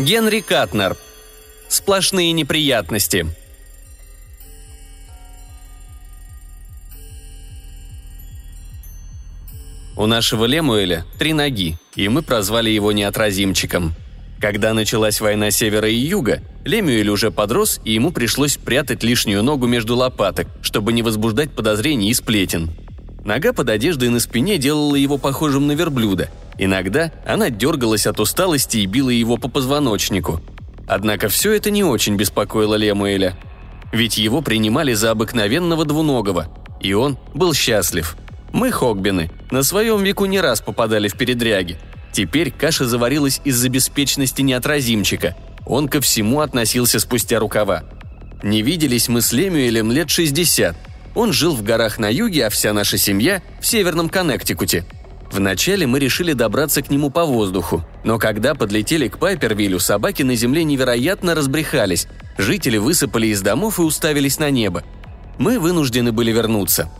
Генри Катнер. Сплошные неприятности. У нашего Лемуэля три ноги, и мы прозвали его неотразимчиком. Когда началась война севера и юга, Лемюэль уже подрос, и ему пришлось прятать лишнюю ногу между лопаток, чтобы не возбуждать подозрений и сплетен. Нога под одеждой на спине делала его похожим на верблюда. Иногда она дергалась от усталости и била его по позвоночнику. Однако все это не очень беспокоило Лемуэля. Ведь его принимали за обыкновенного двуногого, и он был счастлив. Мы, Хогбины, на своем веку не раз попадали в передряги. Теперь каша заварилась из-за беспечности неотразимчика. Он ко всему относился спустя рукава. Не виделись мы с Лемюэлем лет 60. Он жил в горах на юге, а вся наша семья – в северном Коннектикуте. Вначале мы решили добраться к нему по воздуху, но когда подлетели к Пайпервиллю, собаки на земле невероятно разбрехались, жители высыпали из домов и уставились на небо. Мы вынуждены были вернуться.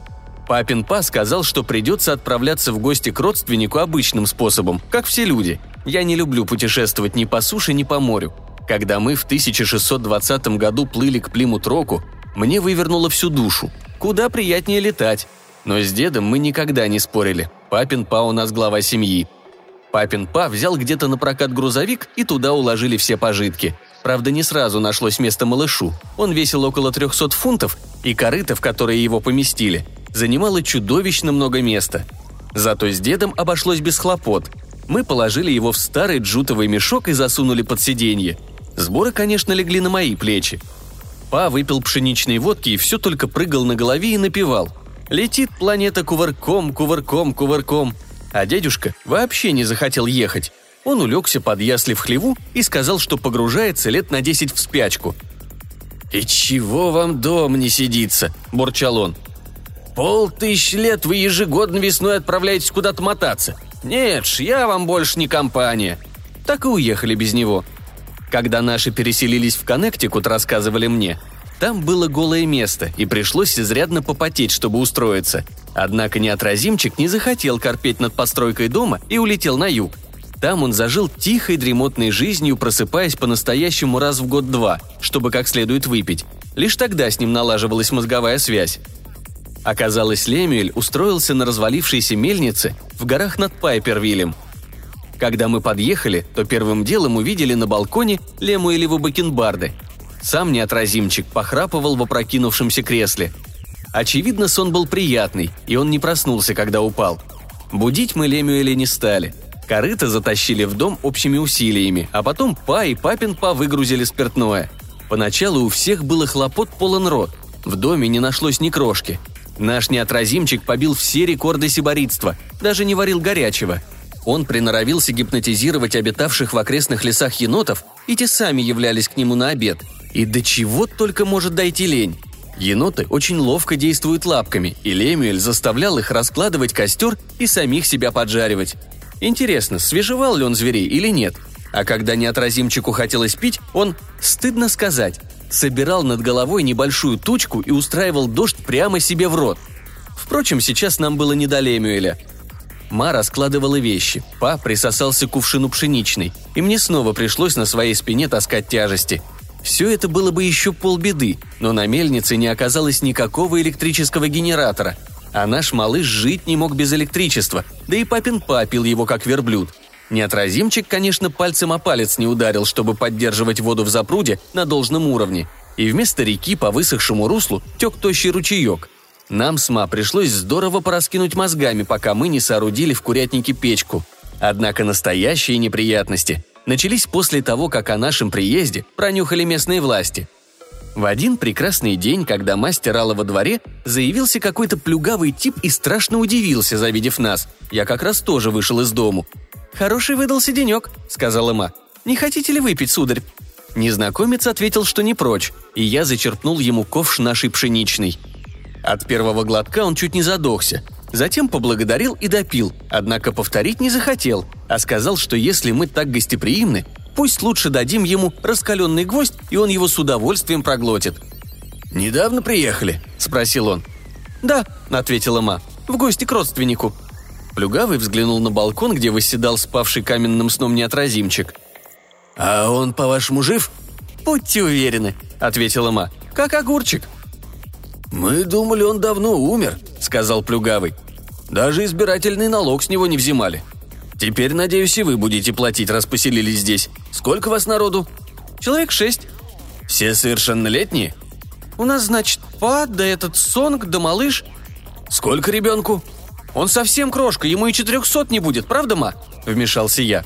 Папин Па сказал, что придется отправляться в гости к родственнику обычным способом, как все люди. Я не люблю путешествовать ни по суше, ни по морю. Когда мы в 1620 году плыли к Плимут-Року, мне вывернуло всю душу. Куда приятнее летать. Но с дедом мы никогда не спорили. Папин Па у нас глава семьи. Папин Па взял где-то на прокат грузовик, и туда уложили все пожитки. Правда, не сразу нашлось место малышу. Он весил около 300 фунтов, и корыто, в которое его поместили, занимало чудовищно много места. Зато с дедом обошлось без хлопот. Мы положили его в старый джутовый мешок и засунули под сиденье. Сборы, конечно, легли на мои плечи. Па выпил пшеничной водки и все только прыгал на голове и напевал. Летит планета кувырком, кувырком, кувырком. А дядюшка вообще не захотел ехать. Он улегся под ясли в хлеву и сказал, что погружается лет на десять в спячку. «И чего вам дом не сидится?» – бурчал он. «Пол тысяч лет вы ежегодно весной отправляетесь куда-то мотаться. Нет ж, я вам больше не компания». Так и уехали без него. Когда наши переселились в Коннектикут, рассказывали мне, там было голое место, и пришлось изрядно попотеть, чтобы устроиться. Однако неотразимчик не захотел корпеть над постройкой дома и улетел на юг. Там он зажил тихой дремотной жизнью, просыпаясь по-настоящему раз в год-два, чтобы как следует выпить. Лишь тогда с ним налаживалась мозговая связь. Оказалось, Лемюэль устроился на развалившейся мельнице в горах над Пайпервиллем. Когда мы подъехали, то первым делом увидели на балконе Лемуэлеву бакенбарды. Сам неотразимчик похрапывал в опрокинувшемся кресле. Очевидно, сон был приятный, и он не проснулся, когда упал. Будить мы Лемюэля не стали – Корыто затащили в дом общими усилиями, а потом Па и Папин Па выгрузили спиртное. Поначалу у всех было хлопот полон рот. В доме не нашлось ни крошки. Наш неотразимчик побил все рекорды сиборитства, даже не варил горячего. Он приноровился гипнотизировать обитавших в окрестных лесах енотов, и те сами являлись к нему на обед. И до чего только может дойти лень. Еноты очень ловко действуют лапками, и Лемюэль заставлял их раскладывать костер и самих себя поджаривать. Интересно, свежевал ли он зверей или нет? А когда неотразимчику хотелось пить, он, стыдно сказать, собирал над головой небольшую тучку и устраивал дождь прямо себе в рот. Впрочем, сейчас нам было не до Лемюэля. Ма раскладывала вещи, Па присосался к кувшину пшеничной, и мне снова пришлось на своей спине таскать тяжести. Все это было бы еще полбеды, но на мельнице не оказалось никакого электрического генератора – а наш малыш жить не мог без электричества, да и папин папил его как верблюд. Неотразимчик, конечно, пальцем о палец не ударил, чтобы поддерживать воду в запруде на должном уровне. И вместо реки по высохшему руслу тек тощий ручеек. Нам с Ма пришлось здорово пораскинуть мозгами, пока мы не соорудили в курятнике печку. Однако настоящие неприятности начались после того, как о нашем приезде пронюхали местные власти – в один прекрасный день, когда мастер стирала во дворе, заявился какой-то плюгавый тип и страшно удивился, завидев нас. Я как раз тоже вышел из дому. «Хороший выдался денек», — сказала Ма. «Не хотите ли выпить, сударь?» Незнакомец ответил, что не прочь, и я зачерпнул ему ковш нашей пшеничной. От первого глотка он чуть не задохся. Затем поблагодарил и допил, однако повторить не захотел, а сказал, что если мы так гостеприимны, Пусть лучше дадим ему раскаленный гвоздь, и он его с удовольствием проглотит». «Недавно приехали?» – спросил он. «Да», – ответила Ма, – «в гости к родственнику». Плюгавый взглянул на балкон, где восседал спавший каменным сном неотразимчик. «А он, по-вашему, жив?» «Будьте уверены», — ответила Ма. «Как огурчик». «Мы думали, он давно умер», — сказал Плюгавый. «Даже избирательный налог с него не взимали. Теперь, надеюсь, и вы будете платить, раз поселились здесь. Сколько вас народу?» «Человек шесть». «Все совершеннолетние?» «У нас, значит, Па, да этот Сонг, да малыш». «Сколько ребенку?» «Он совсем крошка, ему и четырехсот не будет, правда, Ма?» – вмешался я.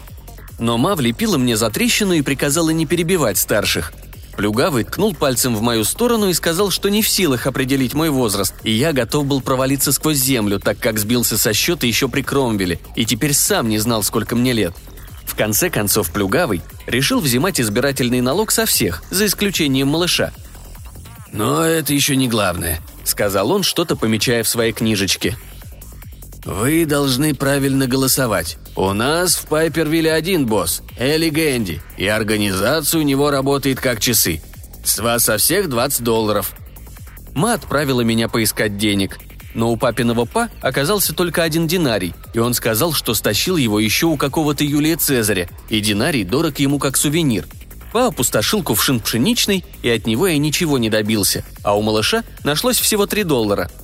Но Ма влепила мне за трещину и приказала не перебивать старших. Плюгавый ткнул пальцем в мою сторону и сказал, что не в силах определить мой возраст, и я готов был провалиться сквозь землю, так как сбился со счета еще при Кромвеле, и теперь сам не знал, сколько мне лет. В конце концов, Плюгавый решил взимать избирательный налог со всех, за исключением малыша. «Но это еще не главное», — сказал он, что-то помечая в своей книжечке. «Вы должны правильно голосовать. У нас в Пайпервилле один босс, Элли Гэнди, и организация у него работает как часы. С вас со всех 20 долларов». Ма отправила меня поискать денег, но у папиного па оказался только один динарий, и он сказал, что стащил его еще у какого-то Юлия Цезаря, и динарий дорог ему как сувенир. Па опустошил кувшин пшеничный, и от него я ничего не добился, а у малыша нашлось всего 3 доллара –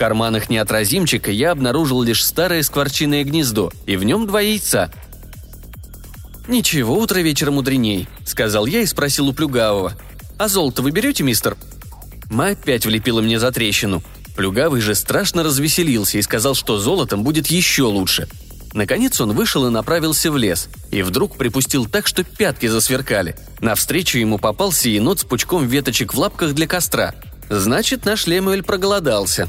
карманах неотразимчика я обнаружил лишь старое скворчиное гнездо, и в нем два яйца. «Ничего, утро вечера мудреней», — сказал я и спросил у Плюгавого. «А золото вы берете, мистер?» Ма опять влепила мне за трещину. Плюгавый же страшно развеселился и сказал, что золотом будет еще лучше. Наконец он вышел и направился в лес, и вдруг припустил так, что пятки засверкали. Навстречу ему попался енот с пучком веточек в лапках для костра. Значит, наш Лемуэль проголодался.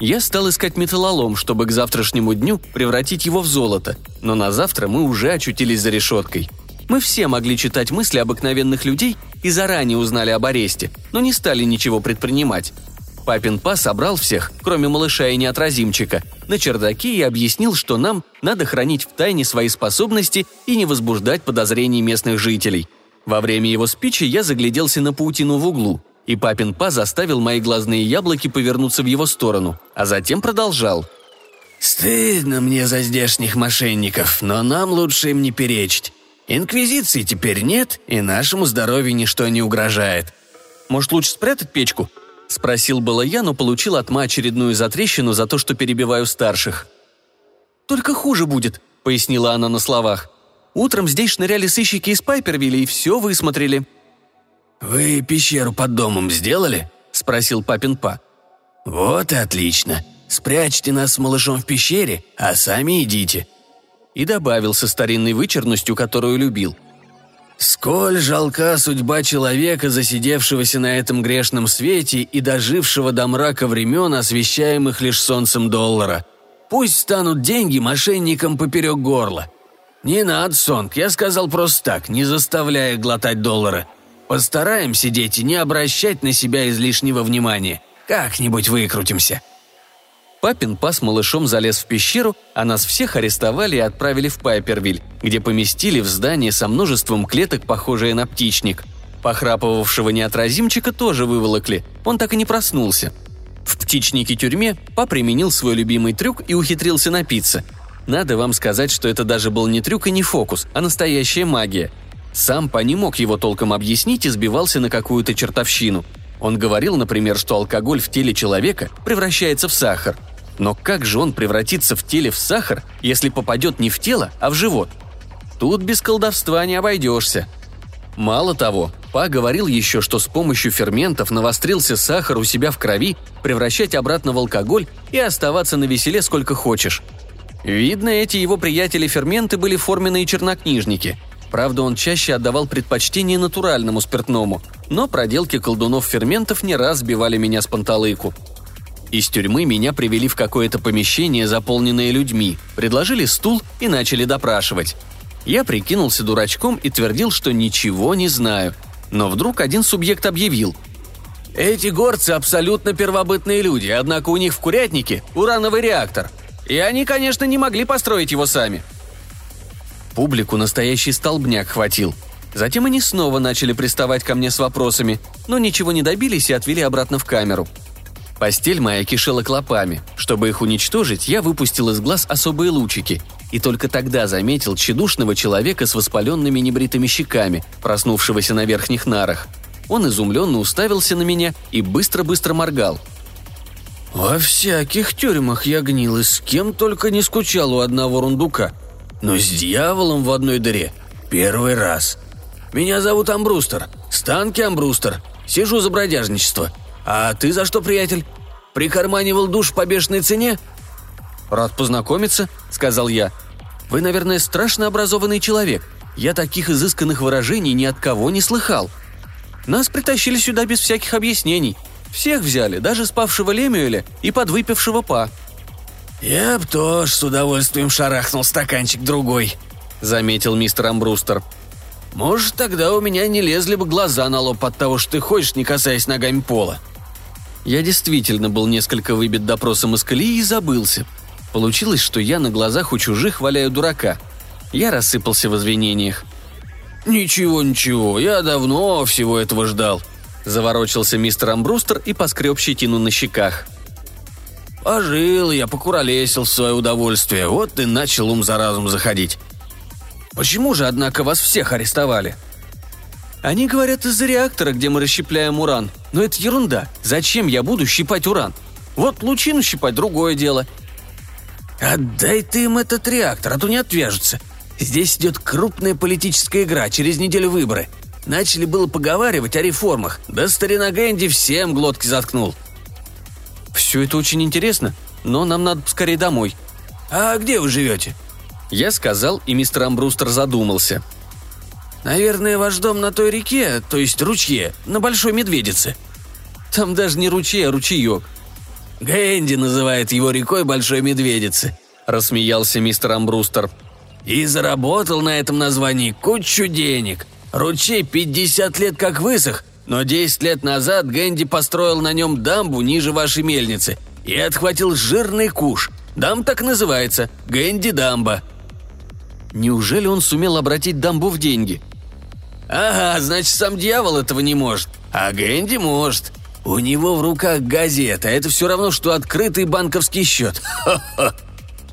Я стал искать металлолом, чтобы к завтрашнему дню превратить его в золото, но на завтра мы уже очутились за решеткой. Мы все могли читать мысли обыкновенных людей и заранее узнали об аресте, но не стали ничего предпринимать. Папин па собрал всех, кроме малыша и неотразимчика, на чердаке и объяснил, что нам надо хранить в тайне свои способности и не возбуждать подозрений местных жителей. Во время его спичи я загляделся на паутину в углу – и папин па заставил мои глазные яблоки повернуться в его сторону, а затем продолжал. «Стыдно мне за здешних мошенников, но нам лучше им не перечить. Инквизиции теперь нет, и нашему здоровью ничто не угрожает. Может, лучше спрятать печку?» – спросил было я, но получил от Ма очередную затрещину за то, что перебиваю старших. «Только хуже будет», – пояснила она на словах. «Утром здесь шныряли сыщики из Пайпервилля и все высмотрели. «Вы пещеру под домом сделали?» – спросил папин па. «Вот и отлично. Спрячьте нас с малышом в пещере, а сами идите». И добавил со старинной вычерностью, которую любил. «Сколь жалка судьба человека, засидевшегося на этом грешном свете и дожившего до мрака времен, освещаемых лишь солнцем доллара. Пусть станут деньги мошенникам поперек горла. Не надо, Сонг, я сказал просто так, не заставляя глотать доллары. Постараемся, дети, не обращать на себя излишнего внимания. Как-нибудь выкрутимся». Папин пас малышом залез в пещеру, а нас всех арестовали и отправили в Пайпервиль, где поместили в здание со множеством клеток, похожее на птичник. Похрапывавшего неотразимчика тоже выволокли, он так и не проснулся. В птичнике тюрьме па применил свой любимый трюк и ухитрился напиться. Надо вам сказать, что это даже был не трюк и не фокус, а настоящая магия – сам Па не мог его толком объяснить и сбивался на какую-то чертовщину. Он говорил, например, что алкоголь в теле человека превращается в сахар. Но как же он превратится в теле в сахар, если попадет не в тело, а в живот? Тут без колдовства не обойдешься. Мало того, Па говорил еще, что с помощью ферментов навострился сахар у себя в крови, превращать обратно в алкоголь и оставаться на веселе сколько хочешь. Видно, эти его приятели-ферменты были форменные чернокнижники – Правда, он чаще отдавал предпочтение натуральному спиртному, но проделки колдунов-ферментов не раз сбивали меня с панталыку. Из тюрьмы меня привели в какое-то помещение, заполненное людьми, предложили стул и начали допрашивать. Я прикинулся дурачком и твердил, что ничего не знаю. Но вдруг один субъект объявил. «Эти горцы абсолютно первобытные люди, однако у них в курятнике урановый реактор. И они, конечно, не могли построить его сами. Публику настоящий столбняк хватил. Затем они снова начали приставать ко мне с вопросами, но ничего не добились и отвели обратно в камеру. Постель моя кишела клопами. Чтобы их уничтожить, я выпустил из глаз особые лучики. И только тогда заметил тщедушного человека с воспаленными небритыми щеками, проснувшегося на верхних нарах. Он изумленно уставился на меня и быстро-быстро моргал. «Во всяких тюрьмах я гнил и с кем только не скучал у одного рундука. Но с дьяволом в одной дыре – первый раз. Меня зовут Амбрустер, Станки Амбрустер. Сижу за бродяжничество. А ты за что, приятель? Прикарманивал душ по бешеной цене?» «Рад познакомиться», — сказал я. «Вы, наверное, страшно образованный человек. Я таких изысканных выражений ни от кого не слыхал. Нас притащили сюда без всяких объяснений. Всех взяли, даже спавшего Лемюэля и подвыпившего Па». «Я б тоже с удовольствием шарахнул стаканчик другой», — заметил мистер Амбрустер. «Может, тогда у меня не лезли бы глаза на лоб от того, что ты ходишь, не касаясь ногами пола». Я действительно был несколько выбит допросом из колеи и забылся. Получилось, что я на глазах у чужих валяю дурака. Я рассыпался в извинениях. «Ничего, ничего, я давно всего этого ждал», – заворочился мистер Амбрустер и поскреб щетину на щеках. «Пожил я, покуролесил в свое удовольствие, вот и начал ум за разум заходить. Почему же, однако, вас всех арестовали?» Они говорят из-за реактора, где мы расщепляем уран. Но это ерунда. Зачем я буду щипать уран? Вот лучину щипать – другое дело. Отдай ты им этот реактор, а то не отвяжутся. Здесь идет крупная политическая игра, через неделю выборы. Начали было поговаривать о реформах, да старина Гэнди всем глотки заткнул. Все это очень интересно, но нам надо скорее домой. А где вы живете? Я сказал, и мистер Амбрустер задумался – Наверное, ваш дом на той реке, то есть ручье, на Большой Медведице». «Там даже не ручей, а ручеек». «Гэнди называет его рекой Большой Медведицы», – рассмеялся мистер Амбрустер. «И заработал на этом названии кучу денег. Ручей 50 лет как высох, но 10 лет назад Гэнди построил на нем дамбу ниже вашей мельницы и отхватил жирный куш. Дам так называется – Гэнди дамба». Неужели он сумел обратить дамбу в деньги? «Ага, значит, сам дьявол этого не может. А Гэнди может. У него в руках газета, это все равно, что открытый банковский счет. Ха-ха.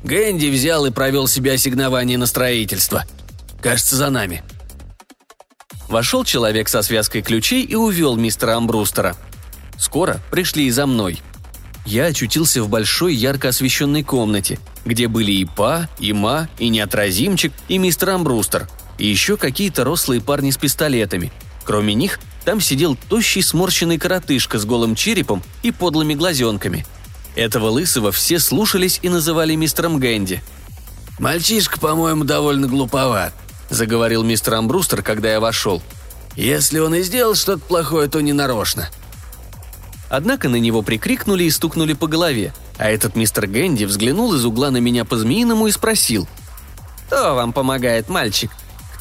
Гэнди взял и провел себе ассигнование на строительство. Кажется, за нами». Вошел человек со связкой ключей и увел мистера Амбрустера. Скоро пришли и за мной. Я очутился в большой ярко освещенной комнате, где были и Па, и Ма, и Неотразимчик, и мистер Амбрустер – и еще какие-то рослые парни с пистолетами. Кроме них, там сидел тощий сморщенный коротышка с голым черепом и подлыми глазенками. Этого лысого все слушались и называли мистером Гэнди. «Мальчишка, по-моему, довольно глуповат», — заговорил мистер Амбрустер, когда я вошел. «Если он и сделал что-то плохое, то не нарочно». Однако на него прикрикнули и стукнули по голове, а этот мистер Гэнди взглянул из угла на меня по-змеиному и спросил. «Кто вам помогает, мальчик?»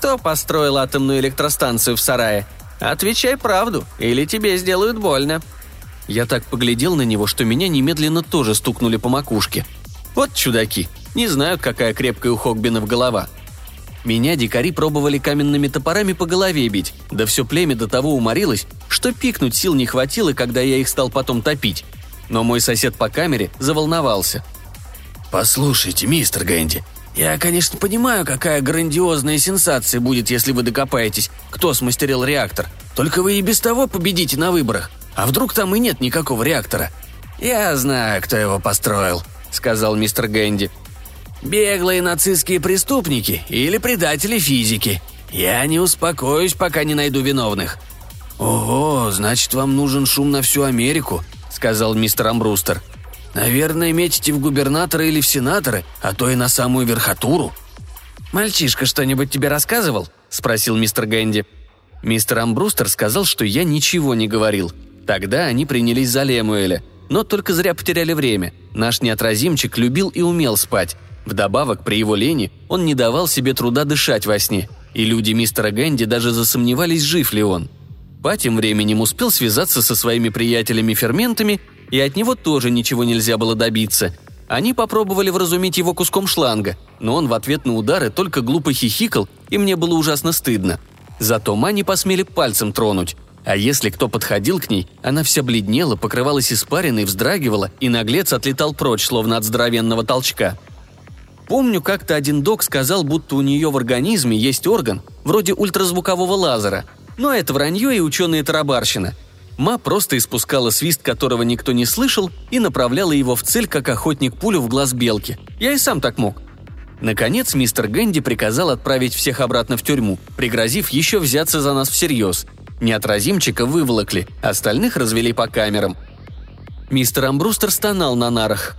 Кто построил атомную электростанцию в сарае? Отвечай правду, или тебе сделают больно». Я так поглядел на него, что меня немедленно тоже стукнули по макушке. Вот чудаки, не знают, какая крепкая у Хогбинов голова. Меня дикари пробовали каменными топорами по голове бить, да все племя до того уморилось, что пикнуть сил не хватило, когда я их стал потом топить. Но мой сосед по камере заволновался. «Послушайте, мистер Гэнди, я, конечно, понимаю, какая грандиозная сенсация будет, если вы докопаетесь, кто смастерил реактор. Только вы и без того победите на выборах. А вдруг там и нет никакого реактора? Я знаю, кто его построил, сказал мистер Гэнди. Беглые нацистские преступники или предатели физики. Я не успокоюсь, пока не найду виновных. Ого, значит, вам нужен шум на всю Америку, сказал мистер Амбрустер. Наверное, метите в губернатора или в сенаторы, а то и на самую верхотуру». «Мальчишка что-нибудь тебе рассказывал?» – спросил мистер Гэнди. Мистер Амбрустер сказал, что я ничего не говорил. Тогда они принялись за Лемуэля, но только зря потеряли время. Наш неотразимчик любил и умел спать. Вдобавок, при его лени он не давал себе труда дышать во сне, и люди мистера Гэнди даже засомневались, жив ли он. Па тем временем успел связаться со своими приятелями-ферментами и от него тоже ничего нельзя было добиться. Они попробовали вразумить его куском шланга, но он в ответ на удары только глупо хихикал, и мне было ужасно стыдно. Зато Мани посмели пальцем тронуть. А если кто подходил к ней, она вся бледнела, покрывалась испариной, вздрагивала, и наглец отлетал прочь, словно от здоровенного толчка. Помню, как-то один док сказал, будто у нее в организме есть орган, вроде ультразвукового лазера. Но это вранье и ученые тарабарщина. Ма просто испускала свист, которого никто не слышал, и направляла его в цель, как охотник пулю в глаз белки. Я и сам так мог. Наконец, мистер Гэнди приказал отправить всех обратно в тюрьму, пригрозив еще взяться за нас всерьез – Неотразимчика выволокли, остальных развели по камерам. Мистер Амбрустер стонал на нарах.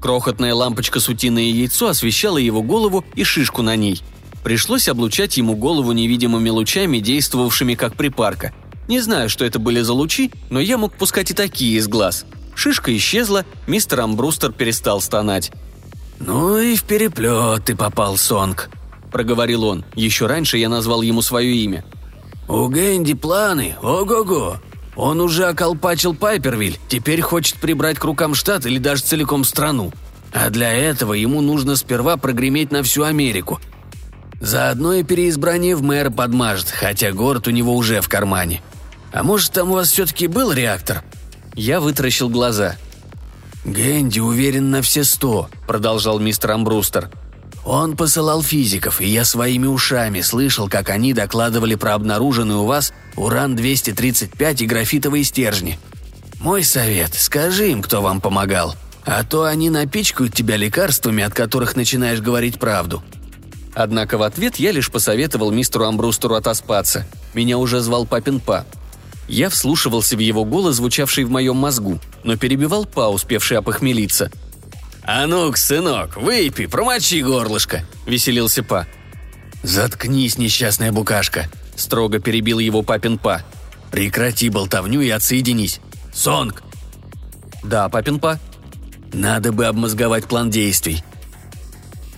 Крохотная лампочка с утиное яйцо освещала его голову и шишку на ней. Пришлось облучать ему голову невидимыми лучами, действовавшими как припарка. Не знаю, что это были за лучи, но я мог пускать и такие из глаз. Шишка исчезла, мистер Амбрустер перестал стонать. «Ну и в переплет ты попал, Сонг», — проговорил он. Еще раньше я назвал ему свое имя. «У Гэнди планы, ого-го! Он уже околпачил Пайпервиль, теперь хочет прибрать к рукам штат или даже целиком страну. А для этого ему нужно сперва прогреметь на всю Америку. Заодно и переизбрание в мэра подмажет, хотя город у него уже в кармане. А может, там у вас все-таки был реактор?» Я вытаращил глаза. «Гэнди уверен на все сто», — продолжал мистер Амбрустер. Он посылал физиков, и я своими ушами слышал, как они докладывали про обнаруженный у вас уран-235 и графитовые стержни. Мой совет – скажи им, кто вам помогал, а то они напичкают тебя лекарствами, от которых начинаешь говорить правду». Однако в ответ я лишь посоветовал мистеру Амбрустеру отоспаться. Меня уже звал папин па. Я вслушивался в его голос, звучавший в моем мозгу, но перебивал па, успевший опохмелиться – «А ну-ка, сынок, выпей, промочи горлышко», — веселился Па. «Заткнись, несчастная букашка», — строго перебил его папин Па. «Прекрати болтовню и отсоединись. Сонг!» «Да, папин Па». «Надо бы обмозговать план действий».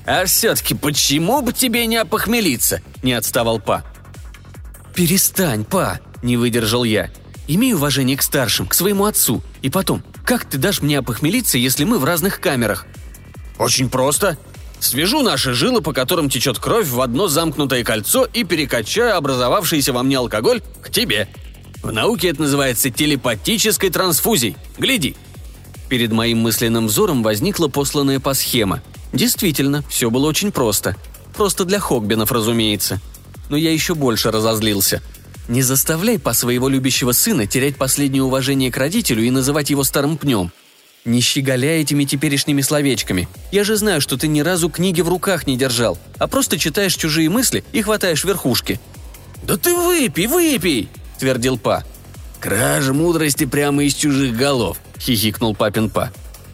«А все-таки почему бы тебе не опохмелиться?» – не отставал Па. «Перестань, Па!» – не выдержал я. «Имей уважение к старшим, к своему отцу. И потом, как ты дашь мне опохмелиться, если мы в разных камерах?» «Очень просто. Свяжу наши жилы, по которым течет кровь, в одно замкнутое кольцо и перекачаю образовавшийся во мне алкоголь к тебе. В науке это называется телепатической трансфузией. Гляди!» Перед моим мысленным взором возникла посланная по схема. Действительно, все было очень просто. Просто для Хогбинов, разумеется. Но я еще больше разозлился – не заставляй по своего любящего сына терять последнее уважение к родителю и называть его старым пнем. Не щеголяй этими теперешними словечками. Я же знаю, что ты ни разу книги в руках не держал, а просто читаешь чужие мысли и хватаешь верхушки». «Да ты выпей, выпей!» – твердил Па. «Кража мудрости прямо из чужих голов», – хихикнул папин Па.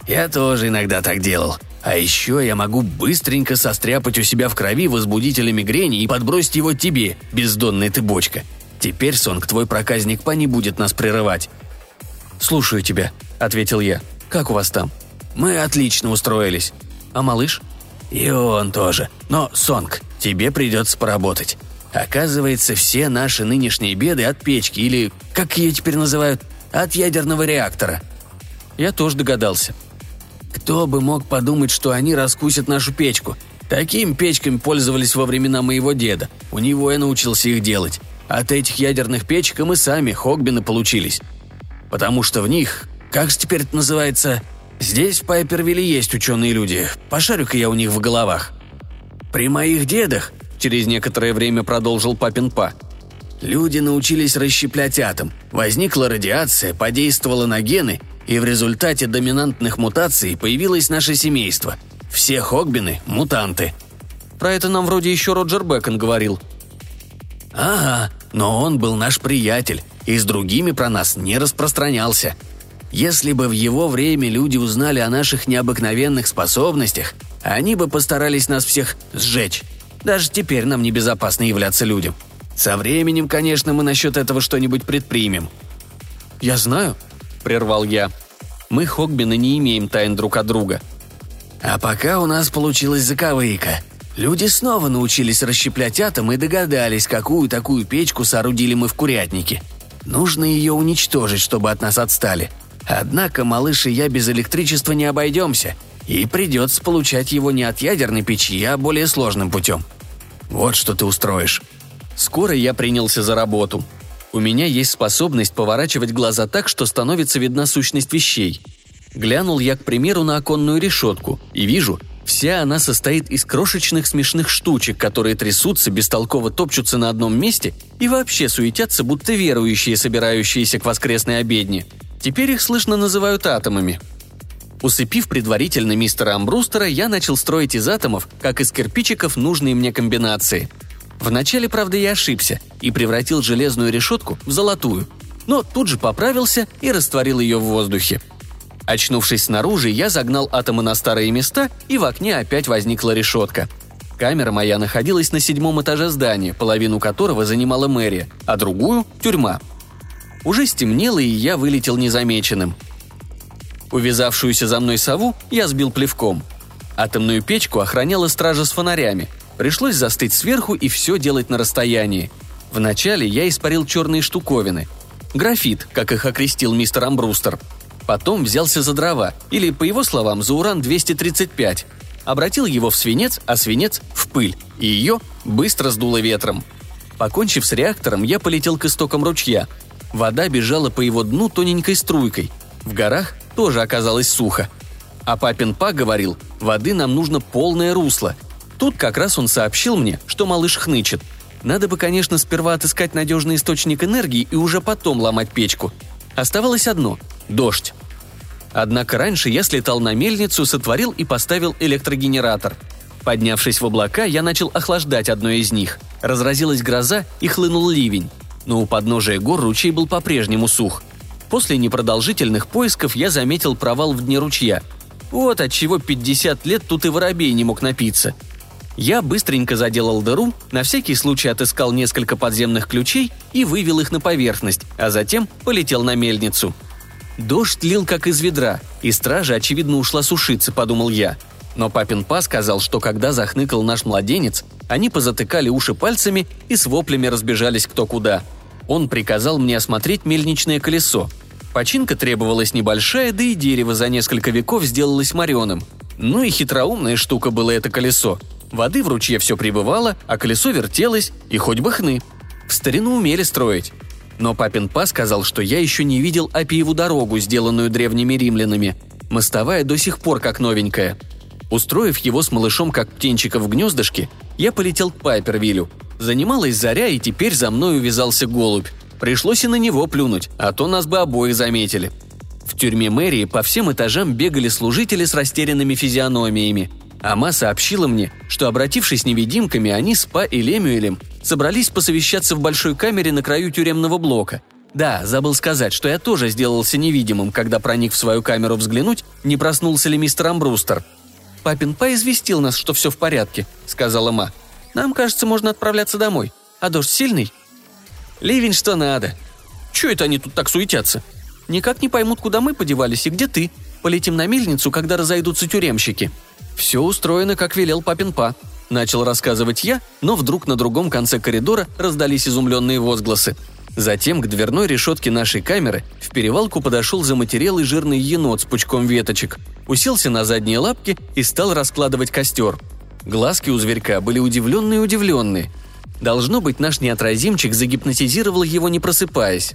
«Я тоже иногда так делал. А еще я могу быстренько состряпать у себя в крови возбудителя мигрени и подбросить его тебе, бездонная ты бочка. Теперь, Сонг, твой проказник Па не будет нас прерывать». «Слушаю тебя», — ответил я. «Как у вас там?» «Мы отлично устроились». «А малыш?» «И он тоже. Но, Сонг, тебе придется поработать. Оказывается, все наши нынешние беды от печки или, как ее теперь называют, от ядерного реактора». Я тоже догадался. Кто бы мог подумать, что они раскусят нашу печку? Таким печками пользовались во времена моего деда. У него я научился их делать. От этих ядерных печек и мы сами, Хогбины, получились. Потому что в них, как же теперь это называется, здесь в Пайпервилле есть ученые люди, пошарю-ка я у них в головах. При моих дедах, через некоторое время продолжил папин па, люди научились расщеплять атом, возникла радиация, подействовала на гены, и в результате доминантных мутаций появилось наше семейство. Все Хогбины – мутанты. Про это нам вроде еще Роджер Бэкон говорил – «Ага, но он был наш приятель и с другими про нас не распространялся. Если бы в его время люди узнали о наших необыкновенных способностях, они бы постарались нас всех сжечь. Даже теперь нам небезопасно являться людям. Со временем, конечно, мы насчет этого что-нибудь предпримем». «Я знаю», — прервал я. «Мы, Хогбины, не имеем тайн друг от друга». «А пока у нас получилась заковыка», Люди снова научились расщеплять атом и догадались, какую такую печку соорудили мы в курятнике. Нужно ее уничтожить, чтобы от нас отстали. Однако малыш и я без электричества не обойдемся, и придется получать его не от ядерной печи, а более сложным путем. Вот что ты устроишь. Скоро я принялся за работу. У меня есть способность поворачивать глаза так, что становится видна сущность вещей. Глянул я, к примеру, на оконную решетку и вижу, вся она состоит из крошечных смешных штучек, которые трясутся, бестолково топчутся на одном месте и вообще суетятся, будто верующие, собирающиеся к воскресной обедне. Теперь их слышно называют атомами. Усыпив предварительно мистера Амбрустера, я начал строить из атомов, как из кирпичиков, нужные мне комбинации. Вначале, правда, я ошибся и превратил железную решетку в золотую, но тут же поправился и растворил ее в воздухе – Очнувшись снаружи, я загнал атомы на старые места, и в окне опять возникла решетка. Камера моя находилась на седьмом этаже здания, половину которого занимала мэрия, а другую – тюрьма. Уже стемнело, и я вылетел незамеченным. Увязавшуюся за мной сову я сбил плевком. Атомную печку охраняла стража с фонарями. Пришлось застыть сверху и все делать на расстоянии. Вначале я испарил черные штуковины. Графит, как их окрестил мистер Амбрустер – Потом взялся за дрова, или, по его словам, за уран-235. Обратил его в свинец, а свинец – в пыль, и ее быстро сдуло ветром. Покончив с реактором, я полетел к истокам ручья. Вода бежала по его дну тоненькой струйкой. В горах тоже оказалось сухо. А папин Па говорил, воды нам нужно полное русло. Тут как раз он сообщил мне, что малыш хнычет. Надо бы, конечно, сперва отыскать надежный источник энергии и уже потом ломать печку. Оставалось одно Дождь. Однако раньше я слетал на мельницу, сотворил и поставил электрогенератор. Поднявшись в облака, я начал охлаждать одно из них. Разразилась гроза и хлынул ливень. Но у подножия гор ручей был по-прежнему сух. После непродолжительных поисков я заметил провал в дне ручья. Вот отчего 50 лет тут и воробей не мог напиться. Я быстренько заделал дыру, на всякий случай отыскал несколько подземных ключей и вывел их на поверхность, а затем полетел на мельницу – Дождь лил как из ведра, и стража, очевидно, ушла сушиться, подумал я. Но папин па сказал, что когда захныкал наш младенец, они позатыкали уши пальцами и с воплями разбежались кто куда. Он приказал мне осмотреть мельничное колесо. Починка требовалась небольшая, да и дерево за несколько веков сделалось мореным. Ну и хитроумная штука было это колесо. Воды в ручье все прибывало, а колесо вертелось, и хоть бы хны. В старину умели строить. Но папин па сказал, что я еще не видел Апиеву дорогу, сделанную древними римлянами. Мостовая до сих пор как новенькая. Устроив его с малышом как птенчика в гнездышке, я полетел к Пайпервилю. Занималась заря, и теперь за мной увязался голубь. Пришлось и на него плюнуть, а то нас бы обоих заметили. В тюрьме мэрии по всем этажам бегали служители с растерянными физиономиями. Ама сообщила мне, что, обратившись невидимками, они с Па и Лемюэлем собрались посовещаться в большой камере на краю тюремного блока. Да, забыл сказать, что я тоже сделался невидимым, когда проник в свою камеру взглянуть, не проснулся ли мистер Амбрустер. «Папин Па известил нас, что все в порядке», — сказала Ма. «Нам, кажется, можно отправляться домой. А дождь сильный?» «Ливень что надо». «Чего это они тут так суетятся?» «Никак не поймут, куда мы подевались и где ты. Полетим на мельницу, когда разойдутся тюремщики». «Все устроено, как велел папин Па», Начал рассказывать я, но вдруг на другом конце коридора раздались изумленные возгласы. Затем к дверной решетке нашей камеры в перевалку подошел заматерелый жирный енот с пучком веточек, уселся на задние лапки и стал раскладывать костер. Глазки у зверька были удивленные-удивленные. Должно быть, наш неотразимчик загипнотизировал его, не просыпаясь.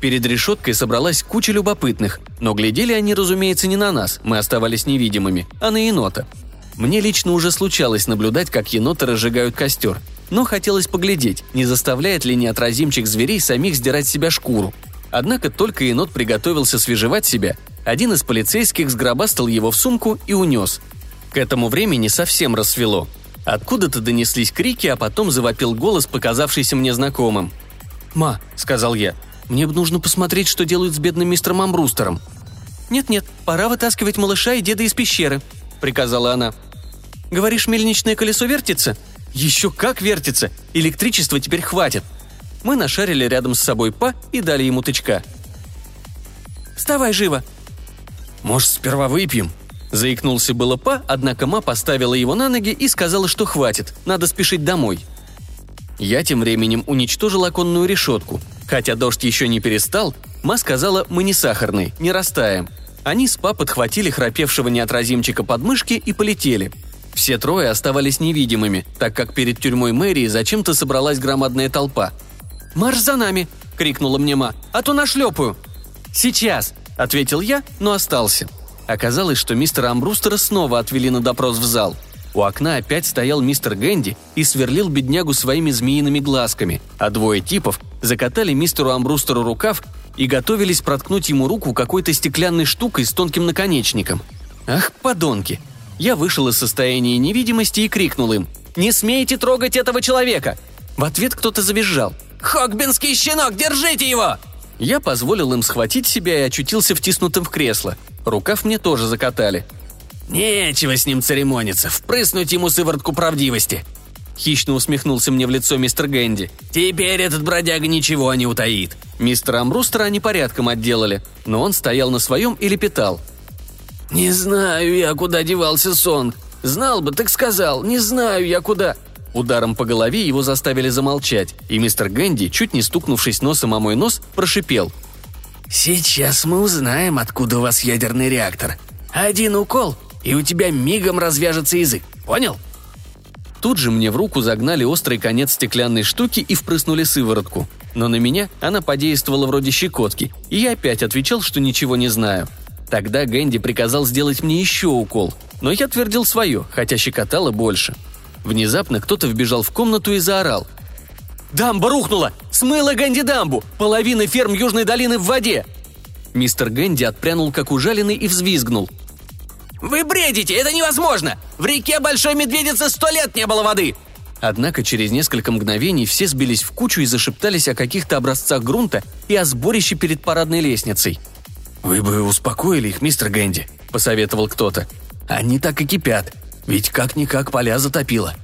Перед решеткой собралась куча любопытных, но глядели они, разумеется, не на нас, мы оставались невидимыми, а на енота – мне лично уже случалось наблюдать, как еноты разжигают костер, но хотелось поглядеть, не заставляет ли неотразимчик зверей самих сдирать себя шкуру. Однако только енот приготовился свежевать себя, один из полицейских сгробастал его в сумку и унес. К этому времени совсем рассвело. Откуда-то донеслись крики, а потом завопил голос, показавшийся мне знакомым. «Ма», — сказал я, — «мне бы нужно посмотреть, что делают с бедным мистером Амбрустером». «Нет-нет, пора вытаскивать малыша и деда из пещеры», — приказала она. Говоришь, мельничное колесо вертится? Еще как вертится! Электричества теперь хватит. Мы нашарили рядом с собой Па и дали ему тычка. «Вставай живо!» «Может, сперва выпьем?» Заикнулся было Па, однако Ма поставила его на ноги и сказала, что хватит, надо спешить домой. Я тем временем уничтожил оконную решетку. Хотя дождь еще не перестал, Ма сказала, мы не сахарные, не растаем. Они с Па подхватили храпевшего неотразимчика под мышки и полетели – все трое оставались невидимыми, так как перед тюрьмой мэрии зачем-то собралась громадная толпа. «Марш за нами!» крикнула мне ма, — «а то нашлепаю». «Сейчас», — ответил я, но остался. Оказалось, что мистера Амбрустера снова отвели на допрос в зал. У окна опять стоял мистер Гэнди и сверлил беднягу своими змеиными глазками, а двое типов закатали мистеру Амбрустеру рукав и готовились проткнуть ему руку какой-то стеклянной штукой с тонким наконечником. Ах, подонки! Я вышел из состояния невидимости и крикнул им «Не смейте трогать этого человека!» В ответ кто-то завизжал. «Хогбинский щенок, держите его!» Я позволил им схватить себя и очутился втиснутым в кресло. Рукав мне тоже закатали. «Нечего с ним церемониться, впрыснуть ему сыворотку правдивости!» Хищно усмехнулся мне в лицо мистер Гэнди. «Теперь этот бродяга ничего не утаит». Мистера Амбрустера они порядком отделали, но он стоял на своем и лепетал. «Не знаю я, куда девался Сонг. Знал бы, так сказал. Не знаю я, куда...» Ударом по голове его заставили замолчать, и мистер Гэнди, чуть не стукнувшись носом о мой нос, прошипел. «Сейчас мы узнаем, откуда у вас ядерный реактор. Один укол, и у тебя мигом развяжется язык. Понял?» Тут же мне в руку загнали острый конец стеклянной штуки и впрыснули сыворотку. Но на меня она подействовала вроде щекотки, и я опять отвечал, что ничего не знаю. Тогда Гэнди приказал сделать мне еще укол, но я твердил свое, хотя щекотало больше. Внезапно кто-то вбежал в комнату и заорал. «Дамба рухнула! Смыла Гэнди дамбу! Половина ферм Южной долины в воде!» Мистер Гэнди отпрянул как ужаленный и взвизгнул. «Вы бредите! Это невозможно! В реке Большой Медведицы сто лет не было воды!» Однако через несколько мгновений все сбились в кучу и зашептались о каких-то образцах грунта и о сборище перед парадной лестницей. «Вы бы успокоили их, мистер Гэнди», — посоветовал кто-то. «Они так и кипят. Ведь как-никак поля затопило.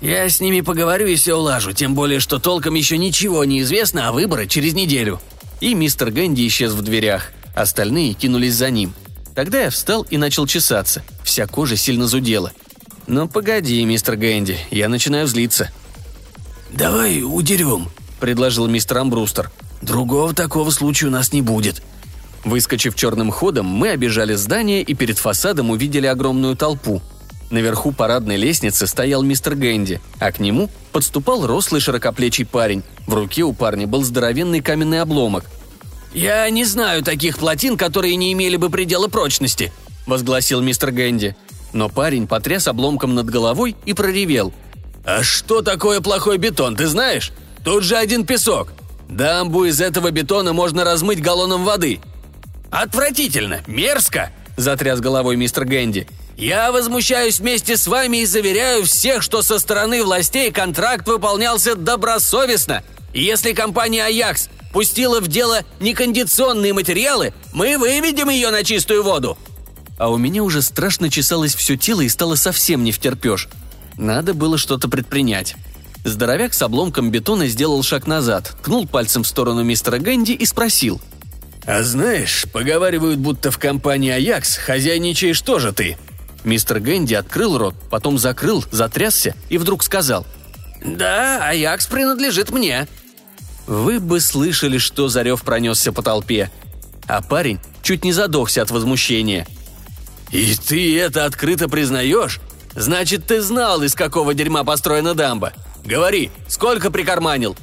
Я с ними поговорю и все улажу, тем более, что толком еще ничего не известно, а выборы через неделю». И мистер Гэнди исчез в дверях. Остальные кинулись за ним. Тогда я встал и начал чесаться. Вся кожа сильно зудела. «Ну погоди, мистер Гэнди, я начинаю злиться». «Давай удерем», — предложил мистер Амбрустер. «Другого такого случая у нас не будет». Выскочив черным ходом, мы обижали здание и перед фасадом увидели огромную толпу. Наверху парадной лестницы стоял мистер Гэнди, а к нему подступал рослый широкоплечий парень. В руке у парня был здоровенный каменный обломок. «Я не знаю таких плотин, которые не имели бы предела прочности», — возгласил мистер Гэнди. Но парень потряс обломком над головой и проревел. «А что такое плохой бетон, ты знаешь? Тут же один песок. Дамбу из этого бетона можно размыть галлоном воды». «Отвратительно, мерзко», — затряс головой мистер Гэнди. Я возмущаюсь вместе с вами и заверяю всех, что со стороны властей контракт выполнялся добросовестно. Если компания «Аякс» пустила в дело некондиционные материалы, мы выведем ее на чистую воду». А у меня уже страшно чесалось все тело и стало совсем не втерпешь. Надо было что-то предпринять. Здоровяк с обломком бетона сделал шаг назад, ткнул пальцем в сторону мистера Гэнди и спросил. «А знаешь, поговаривают, будто в компании «Аякс» хозяйничаешь тоже ты», Мистер Гэнди открыл рот, потом закрыл, затрясся и вдруг сказал. «Да, Аякс принадлежит мне». Вы бы слышали, что Зарев пронесся по толпе. А парень чуть не задохся от возмущения. «И ты это открыто признаешь? Значит, ты знал, из какого дерьма построена дамба. Говори, сколько прикарманил?»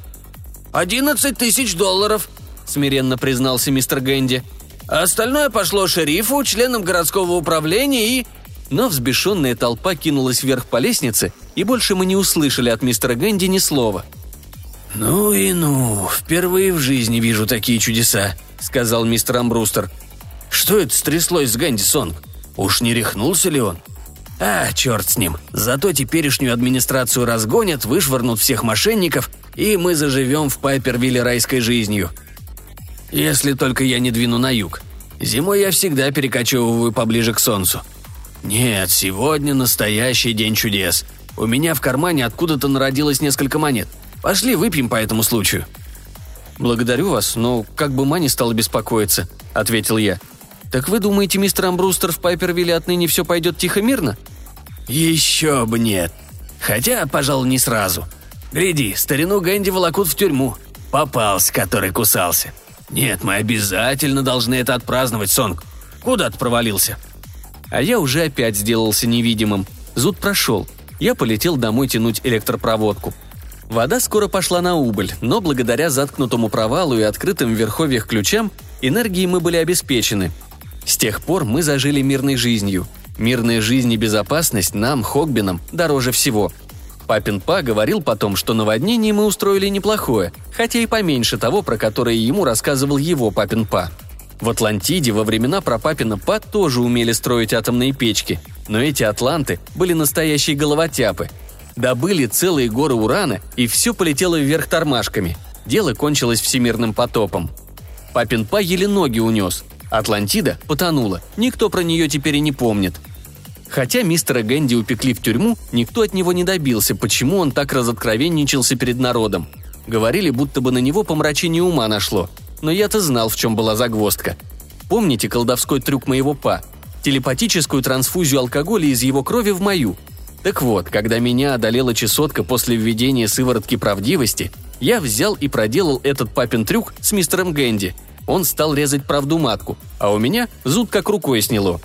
«Одиннадцать тысяч долларов», — смиренно признался мистер Гэнди. А остальное пошло шерифу, членам городского управления и но взбешенная толпа кинулась вверх по лестнице, и больше мы не услышали от мистера Гэнди ни слова. «Ну и ну, впервые в жизни вижу такие чудеса», — сказал мистер Амбрустер. «Что это стряслось с Гэнди Сонг? Уж не рехнулся ли он?» «А, черт с ним. Зато теперешнюю администрацию разгонят, вышвырнут всех мошенников, и мы заживем в Пайпервилле райской жизнью. Если только я не двину на юг. Зимой я всегда перекочевываю поближе к солнцу. «Нет, сегодня настоящий день чудес. У меня в кармане откуда-то народилось несколько монет. Пошли выпьем по этому случаю». «Благодарю вас, но как бы Мани стала беспокоиться», — ответил я. «Так вы думаете, мистер Амбрустер в Пайпервилле отныне все пойдет тихо-мирно?» «Еще бы нет. Хотя, пожалуй, не сразу. Гляди, старину Гэнди волокут в тюрьму. Попался, который кусался. Нет, мы обязательно должны это отпраздновать, Сонг. Куда ты провалился?» А я уже опять сделался невидимым. Зуд прошел. Я полетел домой тянуть электропроводку. Вода скоро пошла на убыль, но благодаря заткнутому провалу и открытым в верховьях ключам энергией мы были обеспечены. С тех пор мы зажили мирной жизнью. Мирная жизнь и безопасность нам, Хогбинам, дороже всего. Папин Па говорил потом, что наводнение мы устроили неплохое, хотя и поменьше того, про которое ему рассказывал его Папин Па. В Атлантиде во времена прапапина Па тоже умели строить атомные печки, но эти атланты были настоящие головотяпы. Добыли целые горы урана, и все полетело вверх тормашками. Дело кончилось всемирным потопом. Папин Па еле ноги унес. Атлантида потонула, никто про нее теперь и не помнит. Хотя мистера Гэнди упекли в тюрьму, никто от него не добился, почему он так разоткровенничался перед народом. Говорили, будто бы на него помрачение ума нашло – но я-то знал, в чем была загвоздка. Помните колдовской трюк моего па? Телепатическую трансфузию алкоголя из его крови в мою. Так вот, когда меня одолела чесотка после введения сыворотки правдивости, я взял и проделал этот папин трюк с мистером Гэнди. Он стал резать правду матку, а у меня зуд как рукой сняло.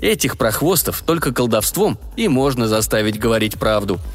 Этих прохвостов только колдовством и можно заставить говорить правду –